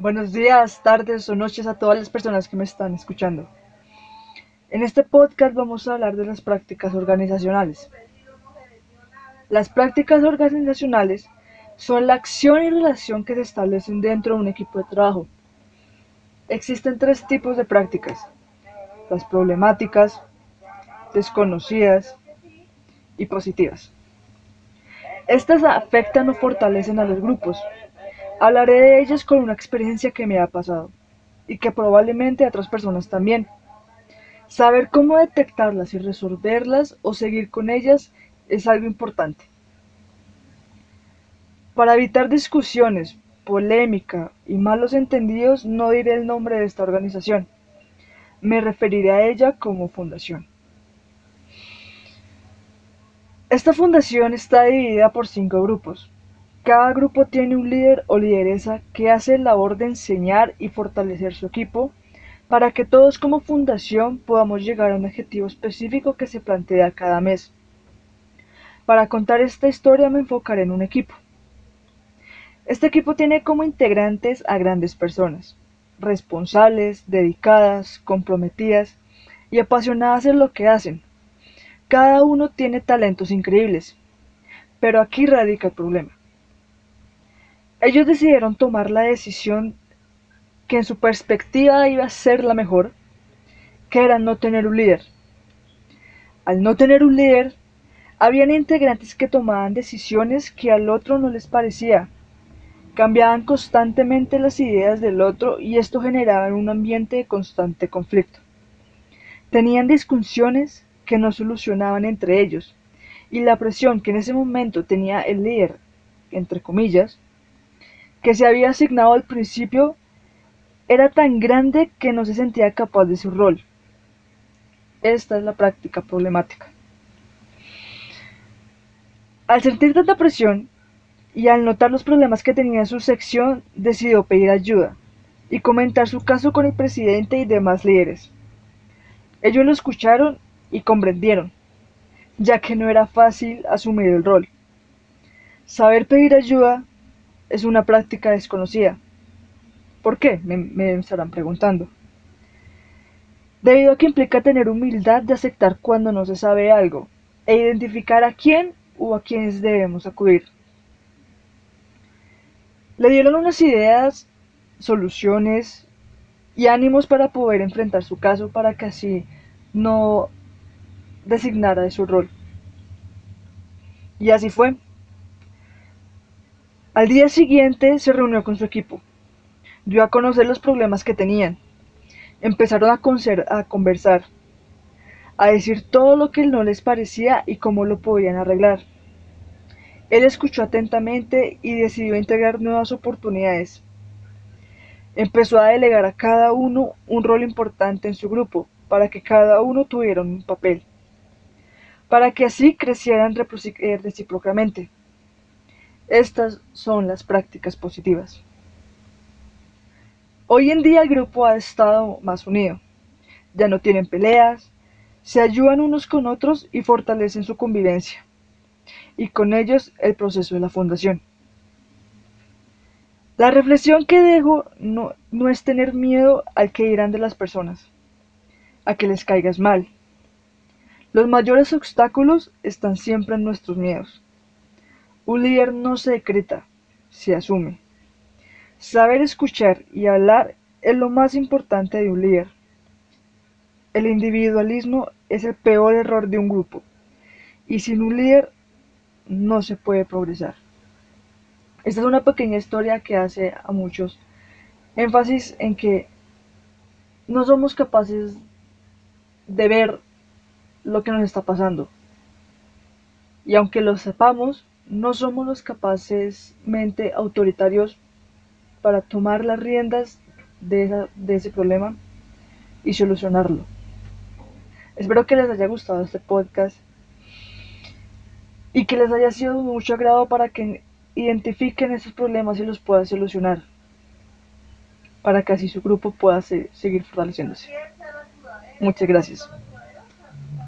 Buenos días, tardes o noches a todas las personas que me están escuchando. En este podcast vamos a hablar de las prácticas organizacionales. Las prácticas organizacionales son la acción y relación que se establecen dentro de un equipo de trabajo. Existen tres tipos de prácticas. Las problemáticas, desconocidas y positivas. Estas afectan o fortalecen a los grupos. Hablaré de ellas con una experiencia que me ha pasado y que probablemente a otras personas también. Saber cómo detectarlas y resolverlas o seguir con ellas es algo importante. Para evitar discusiones, polémica y malos entendidos no diré el nombre de esta organización. Me referiré a ella como fundación. Esta fundación está dividida por cinco grupos. Cada grupo tiene un líder o lideresa que hace la labor de enseñar y fortalecer su equipo para que todos como fundación podamos llegar a un objetivo específico que se plantea cada mes. Para contar esta historia me enfocaré en un equipo. Este equipo tiene como integrantes a grandes personas, responsables, dedicadas, comprometidas y apasionadas en lo que hacen. Cada uno tiene talentos increíbles, pero aquí radica el problema. Ellos decidieron tomar la decisión que en su perspectiva iba a ser la mejor, que era no tener un líder. Al no tener un líder, habían integrantes que tomaban decisiones que al otro no les parecía, cambiaban constantemente las ideas del otro y esto generaba un ambiente de constante conflicto. Tenían discusiones que no solucionaban entre ellos, y la presión que en ese momento tenía el líder, entre comillas, que se había asignado al principio era tan grande que no se sentía capaz de su rol. Esta es la práctica problemática. Al sentir tanta presión y al notar los problemas que tenía en su sección, decidió pedir ayuda y comentar su caso con el presidente y demás líderes. Ellos lo escucharon y comprendieron, ya que no era fácil asumir el rol. Saber pedir ayuda es una práctica desconocida ¿Por qué? Me, estarán preguntando. Debido a que implica tener humildad de aceptar cuando no se sabe algo e identificar a quién o a quiénes debemos acudir. Le dieron unas ideas, soluciones y ánimos para poder enfrentar su caso para que así no designara de su rol. Y así fue. Al día siguiente se reunió con su equipo dio a conocer los problemas que tenían. Empezaron a, conversar, a decir todo lo que no les parecía y cómo lo podían arreglar. Él escuchó atentamente y decidió integrar nuevas oportunidades. Empezó a delegar a cada uno un rol importante en su grupo, para que cada uno tuviera un papel, para que así crecieran eh, recíprocamente. Estas son las prácticas positivas. Hoy en día el grupo ha estado más unido. Ya no tienen peleas, se ayudan unos con otros y fortalecen su convivencia. Y con ellos el proceso de la fundación. La reflexión que dejo no, no es tener miedo al que dirán de las personas, a que les caigas mal. Los mayores obstáculos están siempre en nuestros miedos. Un líder no se decreta, se asume. Saber escuchar y hablar es lo más importante de un líder. El individualismo es el peor error de un grupo y sin un líder no se puede progresar. Esta es una pequeña historia que hace a muchos énfasis en que no somos capaces de ver lo que nos está pasando. Y aunque lo sepamos, no somos los capaces mente autoritarios para tomar las riendas de, ese problema y solucionarlo. Espero que les haya gustado este podcast y que les haya sido de mucho agrado para que identifiquen esos problemas y los puedan solucionar para que así su grupo pueda seguir fortaleciéndose. Muchas gracias.